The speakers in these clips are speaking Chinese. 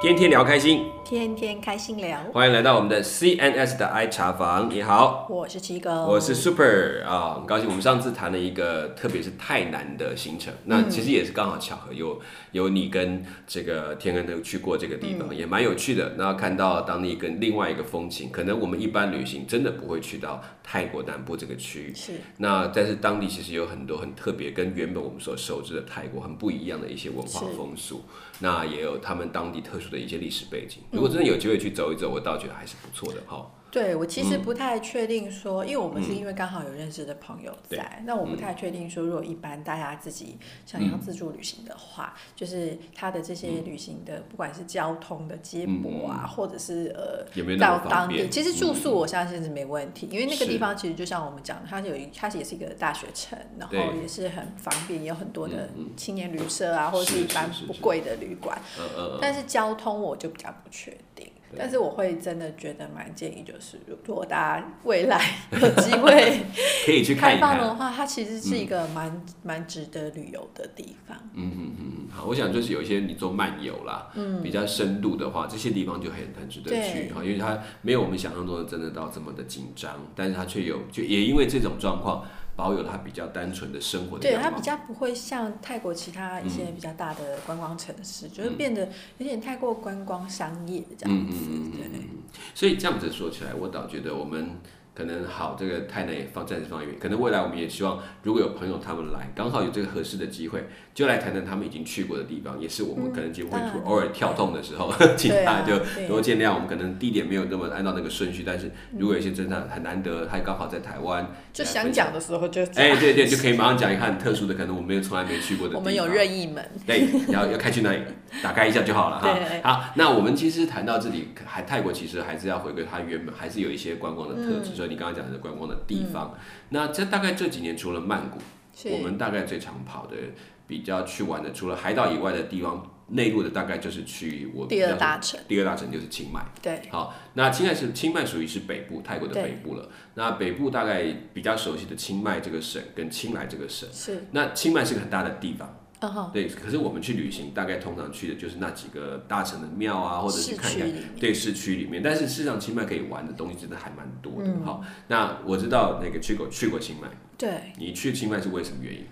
天天聊开心，天天开心聊。欢迎来到我们的 CNS 的爱茶房。你好，我是七哥，我是 Super 啊，很高兴。我们上次谈了一个，特别是泰南的行程，那其实也是刚好巧合，有有你跟这个天恩都去过这个地方，也蛮有趣的。那看到当地跟另外一个风情，可能我们一般旅行真的不会去到泰国南部这个区域。是。那但是当地其实有很多很特别，跟原本我们所熟知的泰国很不一样的一些文化风俗。那也有他们当地特殊的一些历史背景。如果真的有机会去走一走，我倒觉得还是不错的哈。对我其实不太确定说，因为我们是因为刚好有认识的朋友在，那我不太确定说，如果一般大家自己想要自助旅行的话，就是他的这些旅行的，不管是交通的接驳啊，或者是呃到当地，其实？住宿我相信是没问题，因为那个地方其实就像我们讲的，它有一它也是一个大学城，然后也是很方便，也有很多的青年旅社啊，或者是一般不贵的旅馆，但是交通我就比较不确定。但是我会真的觉得蛮建议，就是如果大家未来有机会 可以去开放的话，它其实是一个蛮蛮值得旅游的地方。嗯嗯嗯，好，我想就是有一些你做漫游啦，嗯，比较深度的话，这些地方就很很值得去哈，因为它没有我们想象中的真的到这么的紧张，但是它却有就也因为这种状况。保有它比较单纯的生活的对它比较不会像泰国其他一些比较大的观光城市，就是变得有点太过观光商业这样子。对，所以这样子说起来，我倒觉得我们。可能好，这个太难也放暂时放一边。可能未来我们也希望，如果有朋友他们来，刚好有这个合适的机会，就来谈谈他们已经去过的地方，也是我们可能节目会偶尔跳动的时候，请大家就多见谅。我们可能地点没有那么按照那个顺序，但是如果有些真的很难得，他刚好在台湾，就想讲的时候就哎，对对，就可以马上讲一个很特殊的，可能我们有从来没去过的。我们有任意门，对，要要开去那里 打开一下就好了哈。好，那我们其实谈到这里，还泰国其实还是要回归它原本，还是有一些观光的特质。所以你刚刚讲的观光。的地方，那这大概这几年除了曼谷，我们大概最常跑的、比较去玩的，除了海岛以外的地方，内陆的大概就是去我第二大城，第二大城就是清迈。对，好，那清迈是清迈属于是北部泰国的北部了。那北部大概比较熟悉的清迈这个省跟清莱这个省，是那清迈是个很大的地方。对，可是我们去旅行，大概通常去的就是那几个大城的庙啊，或者是看一看，对，市区里面。但是事实上，清迈可以玩的东西真的还蛮多的。好，那我知道那个去过去过清迈，对，你去清迈是为什么原因？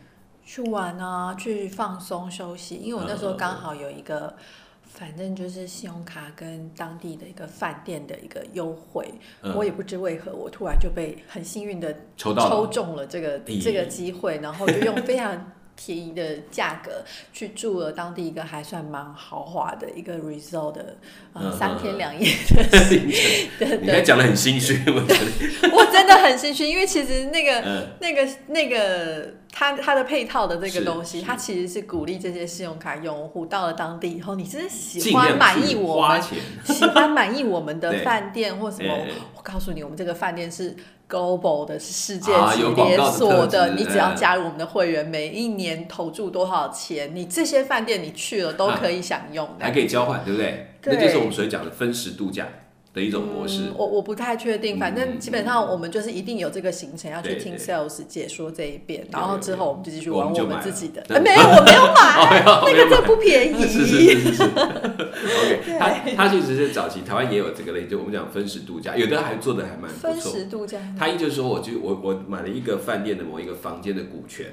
去玩啊，去放松休息。因为我那时候刚好有一个，反正就是信用卡跟当地的一个饭店的一个优惠，我也不知为何，我突然就被很幸运的抽到抽中了这个这个机会，然后就用非常。便宜的价格去住了当地一个还算蛮豪华的一个 resort 的呃三天两夜的 行程，你还讲的很心虚，我觉得。我真的很心虚，因为其实那个那个那个它它的配套的这个东西，它其实是鼓励这些信用卡用户到了当地以后，你真的喜欢满意我们，喜欢满意我们的 饭店或什么，我告诉你，我们这个饭店是。Global 的是世界级连锁的，你只要加入我们的会员，每一年投注多少钱，你这些饭店你去了都可以享用，还可以交换，对不对？那就是我们所讲的分时度假。的一种模式，我我不太确定，反正基本上我们就是一定有这个行程要去听 sales 解说这一遍，然后之后我们就继续玩我们自己的。没有，我没有买，那个这不便宜。是是是是。OK，他他其实是早期台湾也有这个类，就我们讲分时度假，有的还做的还蛮不错。分时度假，他意思说，我就我我买了一个饭店的某一个房间的股权。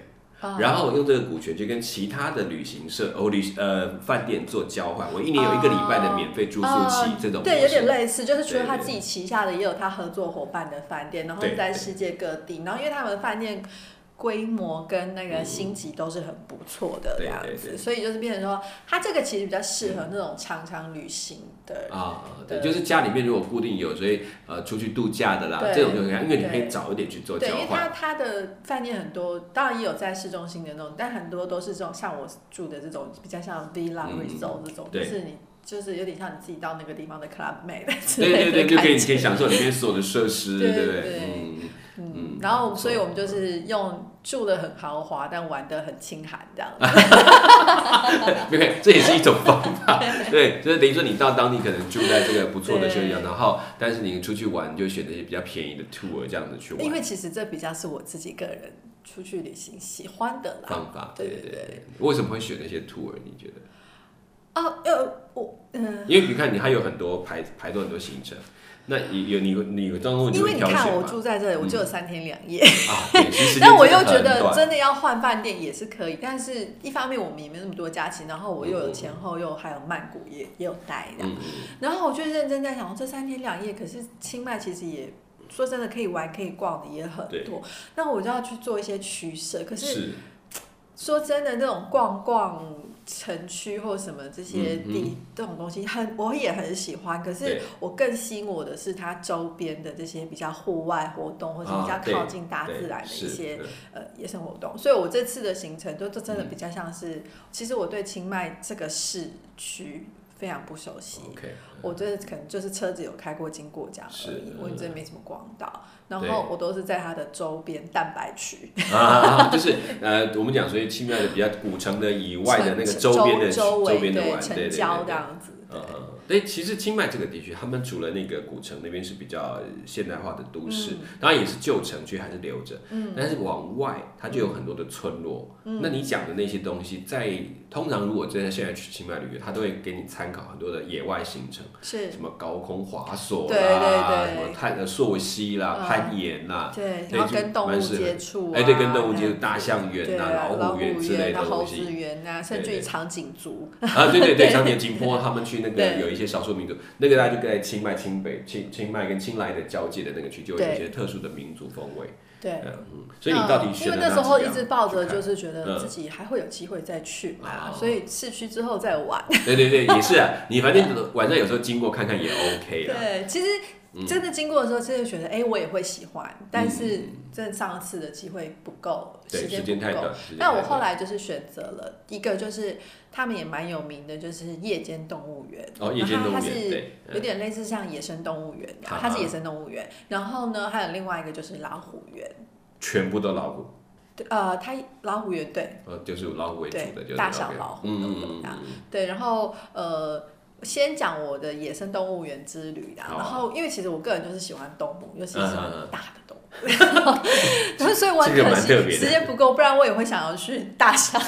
然后我用这个股权去跟其他的旅行社、哦旅呃饭店做交换，我一年有一个礼拜的免费住宿期，这种对有点类似，就是除了他自己旗下的，也有他合作伙伴的饭店，然后在世界各地，然后因为他们的饭店。规模跟那个星级都是很不错的这样子，所以就是变成说，它这个其实比较适合那种常常旅行的啊，对，就是家里面如果固定有，所以呃出去度假的啦，这种就可以，因为你可以早一点去做交换。对，因为它它的饭店很多，当然也有在市中心的那种，但很多都是这种像我住的这种比较像 villa resort 这种，就是你就是有点像你自己到那个地方的 club mate 对对对，就可以可以享受里面所有的设施，对不对？嗯。嗯，然后，所以我们就是用住的很豪华，但玩的很清寒这样。对，这也是一种方法。对，就是等于说你到当地可能住在这个不错的休息地然后，但是你出去玩就选择一些比较便宜的 tour 这样子去玩。因为其实这比较是我自己个人出去旅行喜欢的方法。对对对。为什么会选那些 tour？你觉得？哦，呃。我嗯，因为你看你还有很多排排多很多行程，那有有你你有当中因为你看我住在这里，我就有三天两夜，啊，但我又觉得真的要换饭店也是可以，但是一方面我们也没那么多假期，然后我又有前后又还有曼谷也也有待这样，嗯然后我就认真在想，这三天两夜，可是清迈其实也说真的可以玩可以逛的也很多，那我就要去做一些取舍。可是是。说真的，那种逛逛城区或什么这些嗯地、这种东西很，我也很喜欢。可是我更吸引我的是它周边的这些比较户外活动，或者比较靠近大自然的一些对呃野生活动。所以我这次的行程都都真的嗯比较像是，其实我对清迈这个市区非常不熟悉。我觉得可能就是车子有开过经过这样而已是，我真的没什么逛到。然后我都是在它的周边蛋白区，啊，就是呃，我们讲所以奇妙的比较古城的以外的那个周边的周边的玩，对对郊对这样子。对。嗯，嗯，对，其实清迈这个地区，他们除了那个古城那边是比较现代化的都市，嗯。当然也是旧城区还是留着，但是往外它就有很多的村落。嗯。那你讲的那些东西，在通常如果真的现在去清迈旅游，他都会给你参考很多的野外行程，是，什么高空滑索啦，对对对。什么探呃溯溪啦、嗯。攀岩啦，对，对然后跟动物接触啊，哎，对，跟动物接触，大象园对啊、啊，老虎园之类的啊、猴东子西。园啊，甚至对对。于长颈族，啊，对对对，像年金坡他们去那个有一些少数民族，那个大家就在清迈、清北、清清迈跟清莱的交界的那个区，就有一些特殊的民族风味。对。嗯嗯，所以你到底因为那时候一直抱着就是觉得嗯自己还会有机会再去嘛，哦所以市区之后再玩。对对对，也是啊，你反正晚上有时候经过看看也 OK 了。对，其实真的经过的时候，真的觉得，哎、我也会喜欢，但是真的上次的机会不够，对，时间不够。间太短。那我后来就是选择了一个，就是他们也蛮有名的，就是夜间动物园。哦，夜间动物园对，有点类似像野生动物园它是野生动物园。然后呢，还有另外一个就是老虎园。全部都老虎，对，呃，它老虎园对呃，就是老虎为主的，对就是大小老虎嗯，对，然后呃。先讲我的野生动物园之旅啦，然后因为其实我个人就是喜欢动物，尤其喜欢嗯嗯嗯大的动物，然后所以我很这个可惜时间不够，不然我也会想要去大象。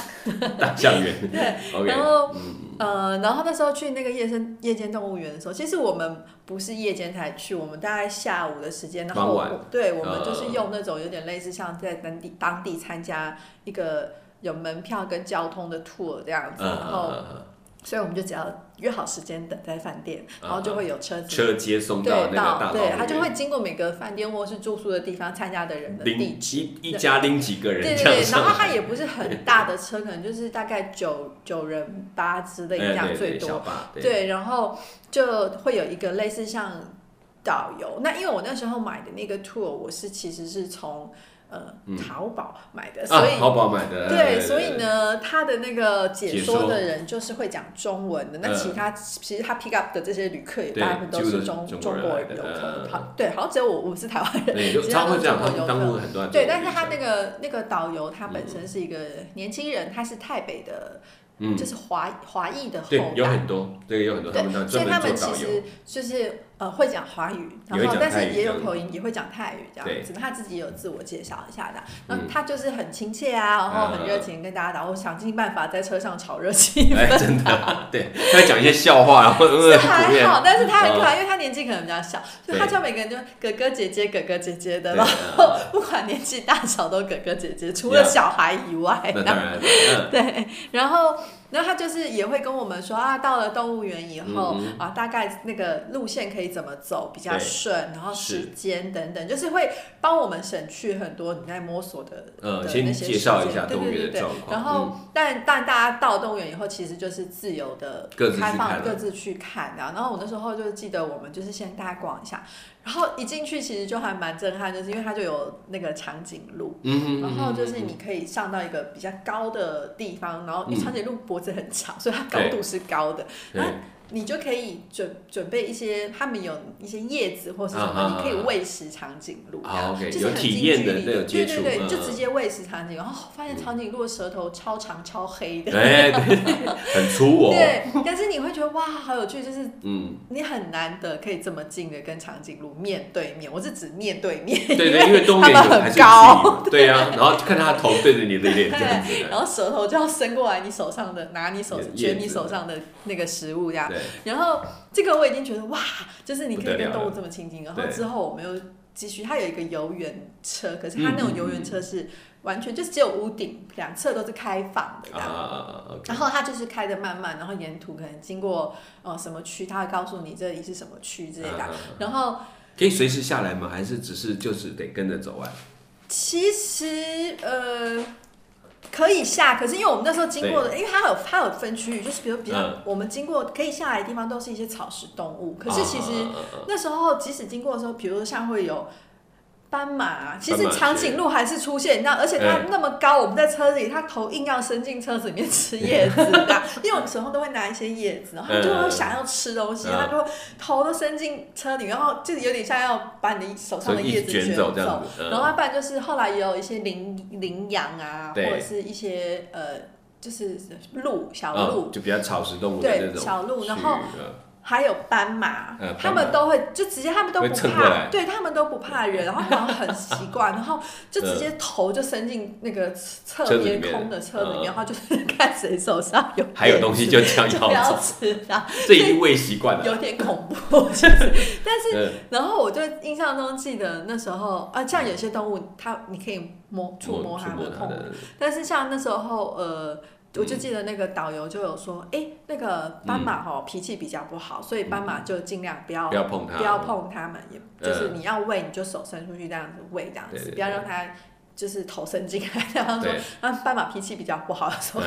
大象园。对然后嗯。呃，然后那时候去那个夜生夜间动物园的时候，其实我们不是夜间才去，我们大概下午的时间，然后对我们就是嗯。用那种有点类似像在当地当地参加一个有门票跟交通的 tour 这样子，嗯然后所以我们就只要约好时间等在饭店，然后就会有车。车接送对，到那个大到对，老虎园他就会经过每个饭店或是住宿的地方，参加的人的地。一一家拎几个人对对对，然后他也不是很大的车，可能就是大概九九人八之类这样最多。对，然后就会有一个类似像导游。那因为我那时候买的那个 tour，我是其实是从呃淘宝买的，所啊，以。淘宝买的，对，所以，呢，他的那个解解说说的人就是会讲中文的。那嗯其他其实他 pick up 的这些旅客也大部分都是是中中国人游客对，好像只有我我是台湾人。其他都常会这样，他们中国游客当很多对，但是他那个那个导游他本身是一个年轻人，他是台北的，嗯就是华华裔的后对，有代。很多，对，有很多他们所以他们其实就是呃会讲华语，然后但是也有口音，也会讲泰语这对样子。他自己有自我介绍一下的，那嗯他就是很亲切啊，然后很热情跟大家打，然后想尽办法在车上炒热气哎，氛。真的，对，他会讲一些笑话，然后呃，是还好，但是他很可嗯爱，因为他年纪可能比较小，所以他叫每个人就哥哥姐姐、哥哥姐姐的，然后 不管年纪大小都哥哥姐姐，除了小孩以外。那当然，嗯，对，然后，然后他就是也会跟我们说啊，到了动物园以后、嗯啊，大概那个路线可以怎么走比较顺，然后时间等等，就是会帮我们省去很多你在摸索的呃那些介绍一下动物园对对对对。的状况然后，但但大家到动物园以后，其实就是自由的、开放各自去看的。然后我那时候就记得，我们就是先大概逛一下，然后一进去其实就还蛮震撼，就是因为它就有那个长颈鹿。然后就是你可以上到一个比较高的地方，然后因为嗯长颈鹿脖子很长，所以它高度是高的。对，你就可以准准备一些，他们有一些叶子或是什么，你可以喂食长颈鹿。这样好，OK，就是很有体验的近距离那种接触对对对，嗯就直接喂食长颈鹿，然后发现长颈鹿的舌头超长超黑的。哎，对，很粗哦，对，但是你会觉得哇，好有趣，就是嗯，你很难得可以这么近的跟长颈鹿面对面，我是指面对面，对对，因为动物它们很高，对呀，然后看他头对着你的脸这样子对，然后舌头就要伸过来你手上的，拿你手卷你手上的那个食物这样。然后这个我已经觉得哇，就是你可以跟动物这么亲近。然后之后我们又继续，它有一个游园车，可是它那种游园车是完全就是只有屋顶，两侧都是开放的这样。啊然后它就是开的慢慢，然后沿途可能经过呃什么区，它会告诉你这里是什么区之类的。然后可以随时下来吗？还是只是就是得跟着走啊？其实呃可以下，可是因为我们那时候经过的，因为它有它有分区域，就是比如比较、嗯我们经过可以下来的地方都是一些草食动物，可是其实。那时候即使经过的时候，比如说像会有斑马啊，其实长颈鹿还是出现，你知道，而且它那么高，我们在车里，它头硬要伸进车子里面吃叶子的，因为我们手上都会拿一些叶子，然后它就会想要吃东西，嗯。它就会头都伸进车里，然后就是有点像要把你的手上的叶子卷走这样然后不然就是后来也有一些羚羚羊啊，或者是一些呃，就是鹿小鹿，嗯就比较草食动物的对那种小鹿然后嗯还有斑马，呃他们都会就直接，他们都不怕，对他们都不怕人，然后好像很习惯，然后就直接头就伸进那个侧面车子里面。空的车里面，嗯。然后就是看谁手上有。还有东西就这样 吃啊，这已经喂习惯了。有点恐怖，其实。但是嗯。然后我就印象中记得那时候啊，像有些动物，它你可以摸触摸它的，但是像那时候，呃，我就记得那个导游就有说，哎、那个斑马哈、脾气比较不好，所以斑马就尽量不要不要碰它，不要碰它们，也嗯。就是你要喂，你就手伸出去这样子喂，这样子，不要让它。就是头伸进来，然后说对，啊，斑马脾气比较不好的时候，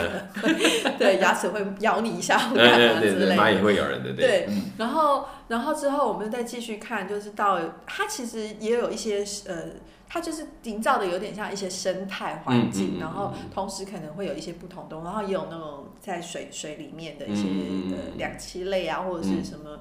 对牙齿会咬你一下，或对干嘛对对对，之类的。蚂蚁会咬人的，对嗯，然后，然后之后我们再继续看，就是到它其实也有一些呃，它就是营造的有点像一些生态环境，嗯嗯嗯然后同时可能会有一些不同动物，然后也有那种在水水里面的一些、两栖类啊，或者是什么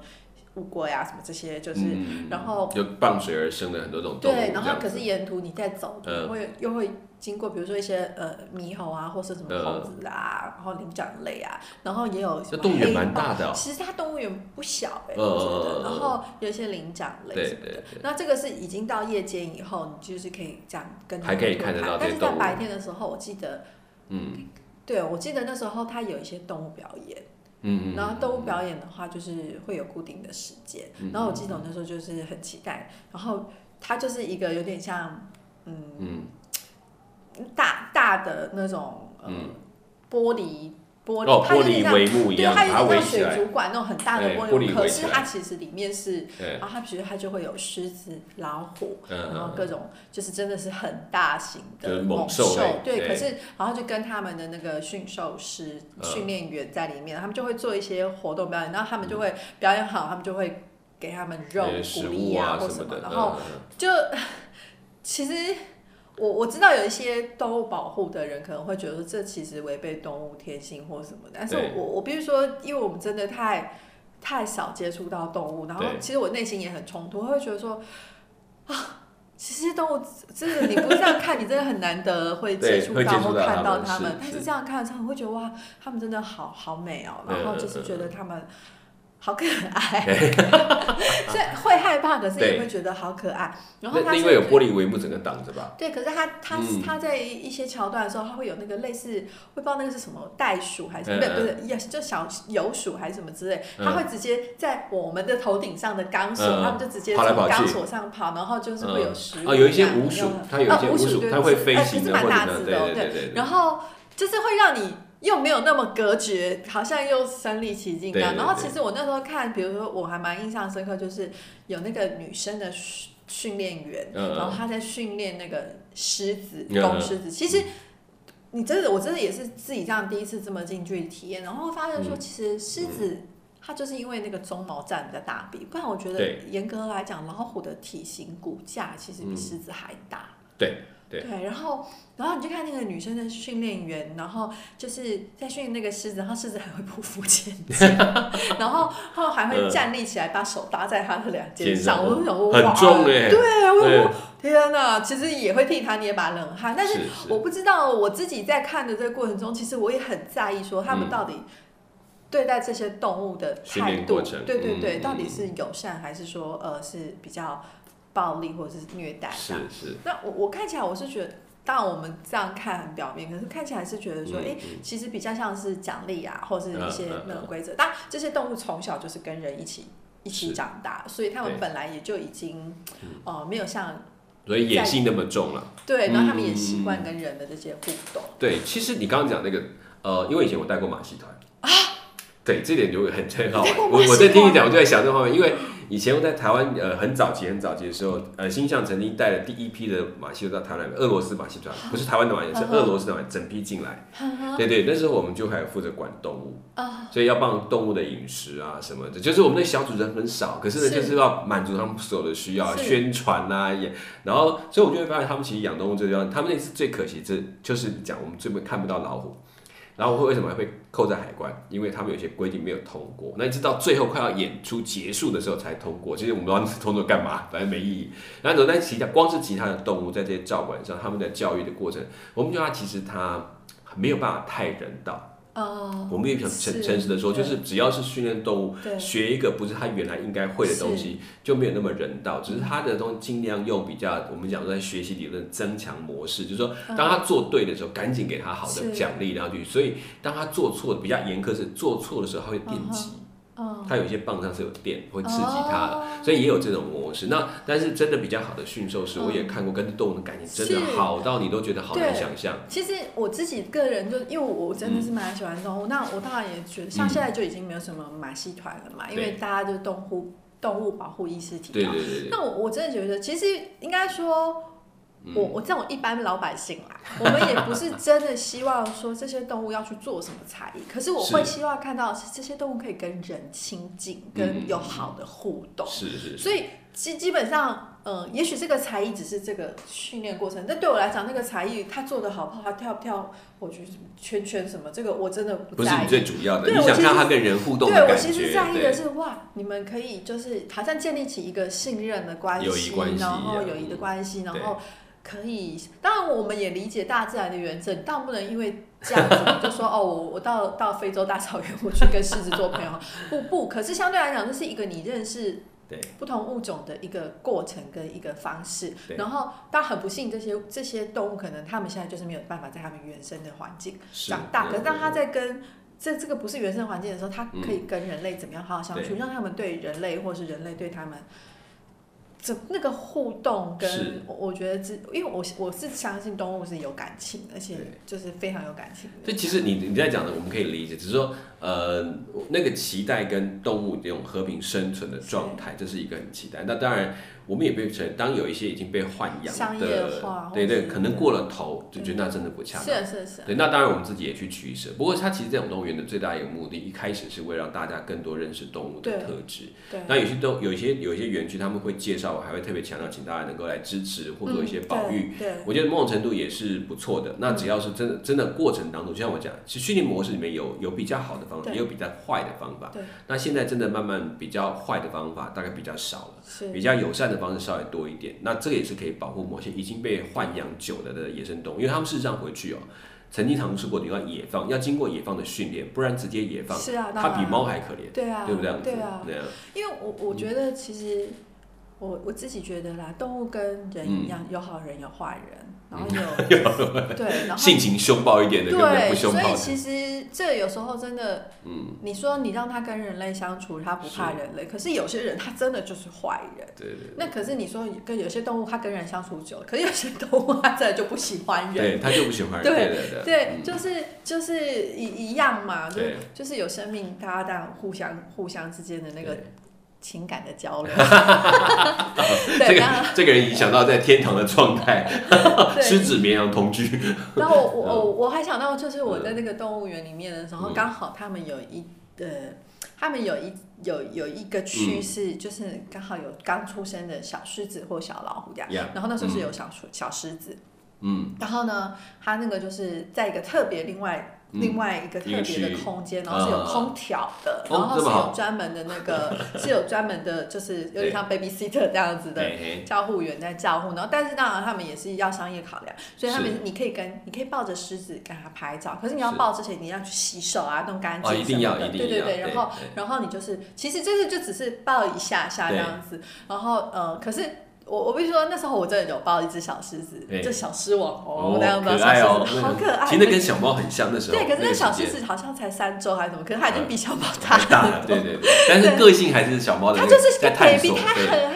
乌龟啊什么这些，就是、嗯然后就傍水而生的很多种动物，对，然后可是沿途你在走，嗯。会又会经过，比如说一些呃猕猴啊，或是什么嗯猴子啊，然后灵长类啊，然后也有什么动物园蛮大的哦，其实它动物园不小哎、觉得。嗯然后有一些灵长类对什么的。对对，那这个是已经到夜间以后，你就是可以这样跟他还可以们看得到但是在白天的时候，我记得，嗯。对我记得那时候它有一些动物表演，嗯嗯，然后动物表演的话就是会有固定的时间，嗯然后我记得我那时候就是很期待，然后它就是一个有点像嗯嗯。大大的那种呃嗯。玻璃玻哦，璃，它玻有点像璃帷幕一对，样，它有点像水族馆那种很大的玻璃，可是它其实里面是，然后它其实它就会有狮子、老虎，嗯然后嗯各种就是真的是很大型的猛兽类对，对。可是然后就跟他们的那个驯兽师、嗯。训练员在里面，他们就会做一些活动表演，然后他们就会表演好，他们就会给他们肉鼓励物啊或什么的，然后就 其实我我知道有一些动物保护的人可能会觉得说这其实违背动物天性或什么的，但是我我必须说，因为我们真的太太少接触到动物，然后其实我内心也很冲突，会觉得说啊。其实动物真的，你不这样看，你真的很难得会接触到或看到它们但是这样看的时候，你会觉得哇，它们真的好好美哦，然后就是觉得它们好可爱，所以会害怕，可是也会觉得好可爱。然后它那因是为有玻璃帷幕整个挡着吧，对，可是他他、嗯。他在一些桥段的时候，他会有那个类似，会不知道那个是什么袋鼠还是、嗯不是不是，也就小游鼠还是什么之类，嗯。他会直接在我们的头顶上的钢索，嗯。他们就直接从钢索上跑，然后就是会有食物、哦，有一些鼯鼠有，它有一些啊鼯鼯鼠，对它会飞呃行是蛮或者呢，大只的哦，对对对，然后就是会让你又没有那么隔绝，好像又身临其境这样。然后其实我那时候看，比如说我还蛮印象深刻，就是有那个女生的训训练员，嗯然后她在训练那个狮子，嗯公狮子。其实你真的，我真的也是自己这样第一次这么近距离体验，然后发现说，嗯其实狮子。它就是因为那个鬃毛占比较大比，不然我觉得严格来讲，老虎的体型骨架其实比嗯狮子还大。对对。然后然后你就看那个女生的训练员，然后就是在训练那个狮子，然后狮子还会匍匐前进，然后然后还会站立起来，把手搭在他的两肩上，我就想说很哇重哎对，我对。我天哪，其实也会替他捏把冷汗，但是是我不知道我自己在看的这个过程中，其实我也很在意说他们嗯。到底对待这些动物的态度对对对，嗯。到底是友善还是说呃是比较暴力或者是虐待？是是，那我我看起来我是觉得当然我们这样看很表面，可是看起来是觉得说，嗯哎、其实比较像是奖励啊，或是一些那种规则。当然，这些动物从小就是跟人一起一起长大，所以他们本来也就已经，呃，没有像所以野性那么重了。对，然后他们也嗯习惯跟人的这些互动。对，其实你刚刚讲那个，呃，因为以前我带过马戏团。啊，对，这点就很很好我我在听你讲，我就在想这方面，因为以前我在台湾，呃，很早期很早期的时候，呃，星象曾经带了第一批的马戏团到台湾来，俄罗斯马戏团，不是台湾的马戏，是俄罗斯的马戏整批进来。对对，那时候我们就还有负责管动物，啊所以要帮动物的饮食啊什么的，就是我们那小组人很少，可是呢，就是要满足他们所有的需要，是宣传啊也，然后所以我就会发现他们其实养动物这个地方，他们那次最可惜，这就是讲我们最不看不到老虎。然后会为什么会扣在海关？因为他们有些规定没有通过，那一直到最后快要演出结束的时候才通过。其实我们不知道通过干嘛，反正没意义。然后在其他光是其他的动物在这些照管上，他们的教育的过程，我们觉得它其实它没有办法太人道。哦，我们也想诚诚实的说，就是只要是训练动物，对学一个不是他原来应该会的东西，就没有那么人道。只是他的东西尽量用比较我们讲说在学习理论增强模式，就是说当他做对的时候，赶紧给他好的奖励，然后去。所以当他做错的比较严苛是做错的时候，他会电击。嗯，它有一些棒上是有电，会刺激它的，哦所以也有这种模式。那但是真的比较好的驯兽师，嗯我也看过，跟动物的感情真的好到你都觉得好难想象。其实我自己个人就因为我真的是蛮喜欢动物，那我当然也觉得，像嗯现在就已经没有什么马戏团了嘛，因为大家就是动物动物保护意识提高。对对对对，那我我真的觉得，其实应该说。嗯我我这种一般老百姓啦，我们也不是真的希望说这些动物要去做什么才艺，可是我会希望看到的是这些动物可以跟人亲近，嗯跟有好的互动。是是是，所以基基本上，嗯，也许这个才艺只是这个训练过程，但对我来讲，那个才艺他做的好不好，他跳不跳，我觉得什么圈圈什么，这个我真的不在意。不是你最主要的，你想对我其实看他跟人互动的对我。其实在意的对是，哇，你们可以就是好像建立起一个信任的关系，然后啊友谊的关系，然对后可以，当然我们也理解大自然的原则，你当然不能因为这样子就说 哦，我我到到非洲大草原，我去跟狮子做朋友，不不，可是相对来讲，这是一个你认识对不同物种的一个过程跟一个方式。然后，但很不幸，这些这些动物可能他们现在就是没有办法在他们原生的环境长大。可是当它嗯在跟这这个不是原生环境的时候，它可以跟人类怎么样好好相处，对让他们对人类或是人类对他们。这那个互动是跟我我觉得是，因为我我是相信动物是有感情，而且就是非常有感情的。这其实你你在讲的，我们可以理解，只是说，呃，那个期待跟动物这种和平生存的状态，这是一个很期待。那当然，我们也被承认，当有一些已经被豢养的，对对，可能过了头，就觉得那真的不恰当。是啊是啊是啊，对，那当然我们自己也去取舍。不过，它其实这种动物园的最大一个目的，一开始是为了让大家更多认识动物的特质。对。那有些都有一些有一些园区他们会介绍，还会特别强调，请大家能够来支持或做一些保育。嗯对，我觉得某种程度也是不错的。那只要是真的真的过程当中，就像我讲，其实训练模式里面有有比较好的方法，也有比较坏的方法。对那现在真的慢慢比较坏的方法大概比较少了，是比较友善的方式稍微多一点。那这个也是可以保护某些已经被豢养久了的野生动物，因为他们事实上回去哦。曾经尝试过，你要野放，要经过野放的训练，不然直接野放，是啊，它比猫还可怜，对啊，对不对？对啊，因为我我觉得其实我我自己觉得啦，动物跟人一样，有好人有坏人，然后有 对，然后 性情凶暴一点的，对。所以其实这有时候真的，嗯，你说你让他跟人类相处，他不怕人类，可是有些人他真的就是坏人。对对那可是你说跟有些动物，它跟人相处久了，可是有些动物它真的就不喜欢对，人。他就不喜欢人。对对对对，就是就是一一样嘛，就对。就是有生命，大家当然互相互相之间的那个对情感的交流。这 对，个这个人影响到在天堂的状态，狮子绵羊同居。然后我我我我还想到，就是我在那个动物园里面的时候，嗯刚好他们有一呃，他们有一有有一个区是，就是刚好有刚出生的小狮子或小老虎这样。Yeah，然后那时候是有小狮小狮子，嗯，然后呢，他那个就是在一个特别另外。嗯另外一个特别的空间，然后是有空调的，哦然后是有专门的那个，是有专门的，就是有点像 babysitter 这样子的照护员在照护，然后但是当然他们也是要商业考量，所以他们你可以跟你可以抱着狮子跟它拍照，可是你要抱之前你要去洗手啊，弄干净哦，一定要，什么的。一定要。对对对，然后然后你就是其实这个就只是抱一下下这样子，然后呃，可是我我必须说，那时候我真的有抱一只小狮子，哎就小狮王哦，那样子可爱哦小狮子好可爱。其实那跟小猫很像，那时候对，可是那个小狮间子好像才三周还是什么，可是它已经比小猫还大了，对对对，但是个性还是小猫的那个，它就是个在探 baby，索，它对很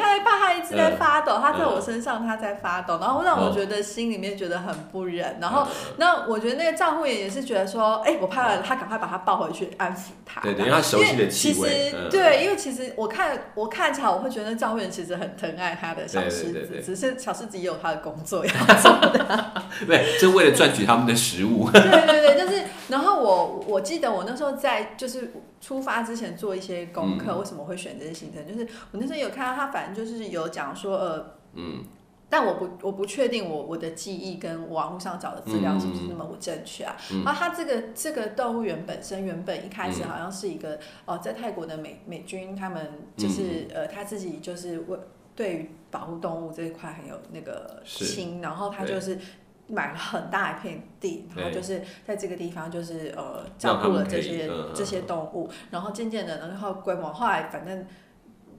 一直在发抖，他在嗯我身上，他在发抖，然后让我觉得心里面觉得很不忍。然后，嗯那我觉得那个丈夫也也是觉得说，哎，我怕了，他赶快把他抱回去安抚他。对对，因为它熟悉的气味，其实嗯对，因为其实我看我看起来，我会觉得丈夫人其实很疼爱他的小狮子，只是小狮子也有他的工作要做。对，就为了赚取他们的食物，对对对，就是，然后我我记得我那时候在就是出发之前做一些功课，嗯。为什么会选这些行程？就是我那时候有看到他，反正就是有讲说，呃，嗯，但我不我不确定我我的记忆跟网络上找的资料是不是那么不正确啊？嗯。然后他这个这个动物园本身原本一开始嗯。好像是一个哦、在泰国的美美军他们就是、嗯。呃他自己就是为对于保护动物这一块很有那个是。心，然后他就是。买了很大一片地，然后就是在这个地方，就是呃让照顾了这些、这些动物，然后渐渐的，然后规模后来反正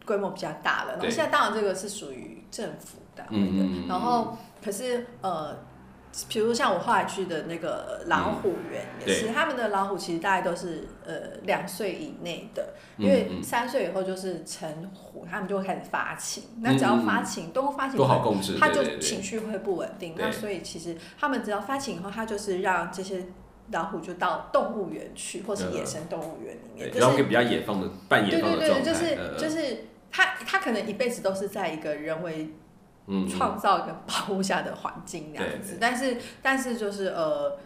规模比较大了，然后现在当然这个是属于政府单位的，然后可是呃，比如像我后来去的那个老虎园也是，对他们的老虎其实大概都是呃两岁以内的，嗯因为嗯三岁以后就是成虎，他们就会开始发情。那只要发情，动物发情都好控制，它就对对对情绪会不稳定。那所以其实他们只要发情以后，它就是让这些老虎就到动物园去，或是嗯野生动物园里面，就是然后可以比较野放的半对对对，野放的状态，就是嗯就是它它可能一辈子都是在一个人为创造一个保护下的环境这样对子，但是但是就是呃，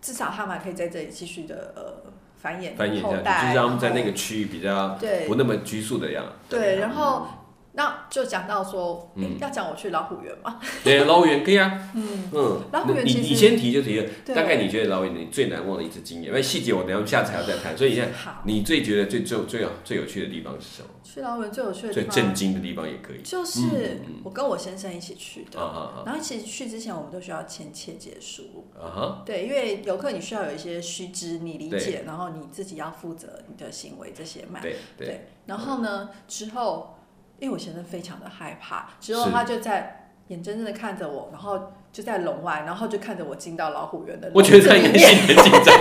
至少他们还可以在这里继续的呃繁衍繁衍下去，后代，就是让他们在那个区域比较对。不那么拘束的样。对，然嗯。后那就讲到说，要讲我去老虎园嘛，对老虎园可以啊，嗯，嗯，老虎园其实你你先提就提了，对。大概你觉得老虎园你最难忘的一次经验，因为细节我等一下下次还要再谈，所以现在好，你最觉得最最最有最有趣的地方是什么？去老虎园最有趣的最地方。震惊的地方也可以。就是我跟我先生一起去的，啊啊然后其实去之前我们都需要签切结书，啊啊哈！对，因为游客你需要有一些须知，你理解，然后你自己要负责你的行为这些嘛。对对，对，然后呢，之后因为我先生非常的害怕，之后他就在眼睁睁的看着我，然后就在笼外，然后就看着我进到老虎园的我觉得他应该子里面，心很紧张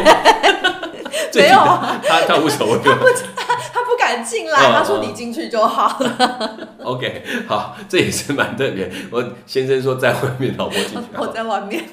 没有他他无所谓。他不敢进来，嗯他说嗯你进去就好了。OK，好，这也是蛮特别。我先生说在外面，老婆进去。我在外面，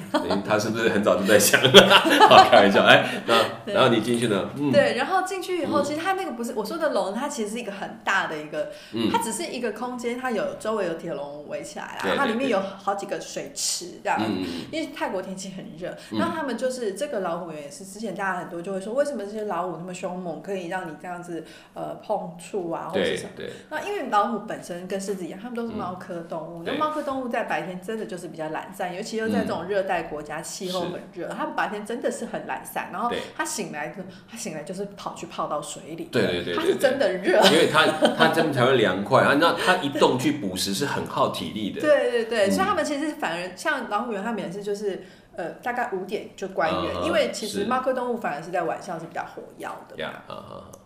他是不是很早就在想？好，开玩笑。哎，那对然后你进去呢？嗯对，然后进去以后，其实他那个不是我说的笼，它其实是一个很大的一个，嗯它只是一个空间，它有周围有铁笼围起来对啦，它里面有好几个水池这样。嗯，因为泰国天气很热，嗯那他们就是这个老虎园也是之前大家很多就会说，为什么这些老虎那么凶猛，可以让你这样子呃碰触啊，或者是什么？对，那因为老虎本身跟狮子一样，它们都是猫科动物。猫科动物在白天真的就是比较懒散，尤其又在这种热带国家，气候很热，它们白天真的是很懒散。然后对它醒来就，它醒来就是跑去泡到水里。对对对对它是真的热。因为他他这样才会凉快啊。那它一动去捕食是很耗体力的。对对对，嗯所以它们其实反而像老虎园，它们也是就是呃大概五点就关园，因为其实是猫科动物反而是在晚上是比较活跃的。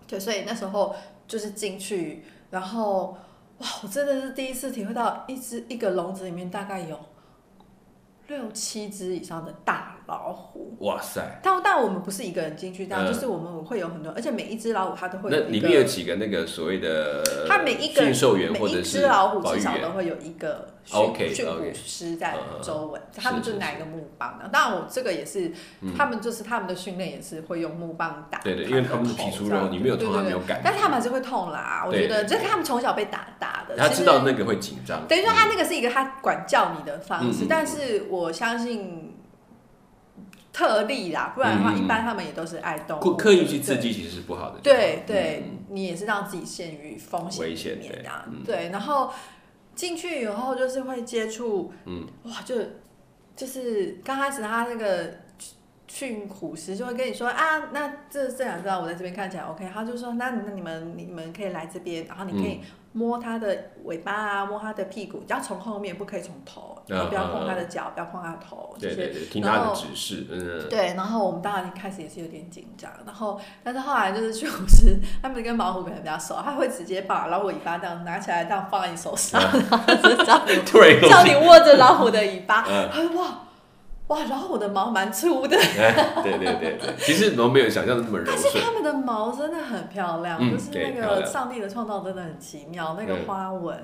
对，所以那时候就是进去，然后哇，我真的是第一次体会到一只一个笼子里面大概有六七只以上的大老虎。哇塞，但但我们不是一个人进去，这样、嗯就是我们会有很多，而且每一只老虎它都会有那里面有几个那个所谓的它每一个驯兽员每一或者是只老虎至少都会有一个驯驯虎师在周围，他们就拿一个木棒的。当然，我这个也是，他们就是他们的训练也是会用木棒打。对对，因为他们是皮粗肉，你没有痛，他没有感但是他们还是会痛啦。我觉得这是他们从小被打大的，他知道那个会紧张。等于说他那个是一个他管教你的方式，但是我相信特例啦，不然的话一般他们也都是爱动物的，刻刻意去对刺激其实是不好的。对对，嗯。你也是让自己陷于风险里危险面啊。对，然后进去以后就是会接触，嗯，哇，就就是刚开始他那个训虎师就会跟你说啊，那这这两只我在这边看起来 OK，他就说那那你们你们可以来这边，然后你可以摸它的尾巴啊，摸它的屁股，要从后面，不可以从头，然后不要碰它的脚，不要碰它的头，对对对，听它的指示，嗯。对，然后我们当然一开始也是有点紧张，然后但是后来就是去虎师，他们跟老虎可能比较熟，他会直接把老虎尾巴这样拿起来，这样放在你手上，然后叫你 叫你握着老虎的尾巴，他说哇。哇，然后我的毛蛮粗的，对对对对，其实毛没有想象的那么柔顺。但是它们的毛真的很漂亮，就是那个上帝的创造真的很奇妙，那个花纹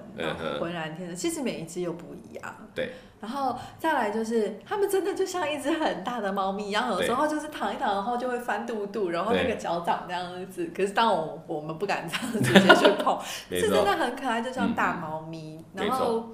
浑然天成。其实每一只又不一样。对。然后再来就是，它们真的就像一只很大的猫咪一样，有时候就是躺一躺，然后就会翻肚肚，然后那个脚掌这样子。可是当我我们不敢这样直接去碰，是真的很可爱，就像大猫咪。然后。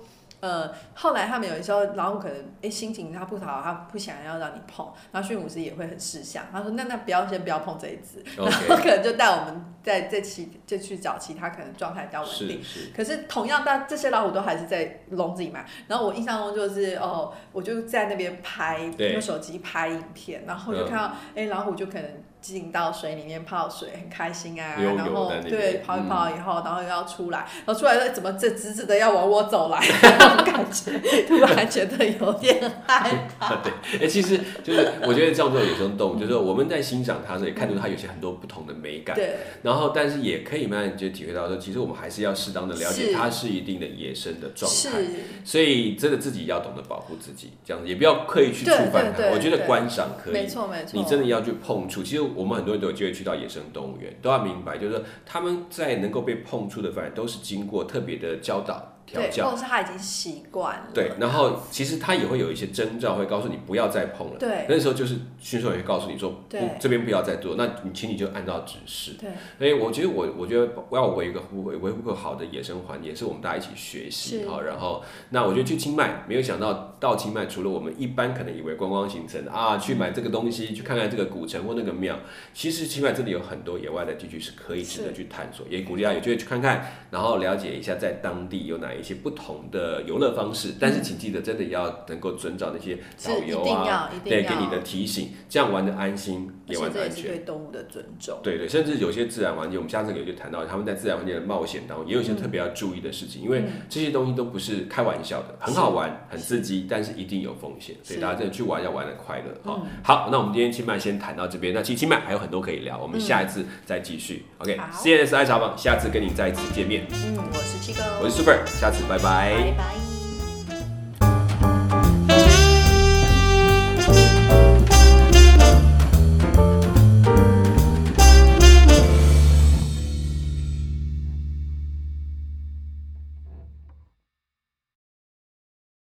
呃，后来他们有时候老虎可能哎心情他不好，他不想要让你碰，然后驯武师也会很识相，他说那那不要先不要碰这一只，然后可能就带我们再再其就去找其他可能状态比较稳定。可是同样，但这些老虎都还是在笼子里嘛。然后我印象中就是哦，我就在那边拍用手机拍影片，然后就看到哎老虎就可能。进到水里面泡水，很开心啊。然后对泡一泡以后，然后又要出来，然后出来怎么这直直的要往我走来？感觉，突然觉得有点害怕。对，哎，其实就是我觉得这样做野生动物，就是我们在欣赏它时，也看出它有些很多不同的美感。对。然后，但是也可以慢慢就体会到说，其实我们还是要适当的了解它是一定的野生的状态。所以真的自己要懂得保护自己，这样子也不要刻意去触犯它。我觉得观赏可以，没错没错。你真的要去碰触，其实。我们很多人都有机会去到野生动物园，都要明白，就是说他们在能够被碰触的范围，都是经过特别的教导。调教，或者是他已经习惯了。对，然后其实他也会有一些征兆，会告诉你不要再碰了。对，那时候就是驯兽员会告诉你说，不，这边不要再做，那你请你就按照指示。对，所以我觉得我我觉得要维一个维维护个好的野生环境，也是我们大家一起学习好，然后，那我觉得去清迈，没有想到到清迈，除了我们一般可能以为观光行程啊，去买这个东西，去看看这个古城或那个庙，其实清迈这里有很多野外的地区是可以值得去探索，也鼓励大家有机会去看看，然后了解一下在当地有哪一些不同。的游乐方式，但是请记得，真的要能够遵照那些导游啊，对，给你的提醒，这样玩的安心，也玩的安全。对动物的尊重。对对，甚至有些自然环境，我们下次有就谈到他们在自然环境的冒险当中，也有一些特别要注意的事情，因为这些东西都不是开玩笑的，很好玩，很刺激，但是一定有风险，所以大家真的去玩要玩的快乐。好，好，那我们今天清迈先谈到这边，那其实清迈还有很多可以聊，我们下一次再继续。OK，CNS 爱茶坊，下次跟你再一次见面。嗯，我是七哥，我是 Super，下次拜拜。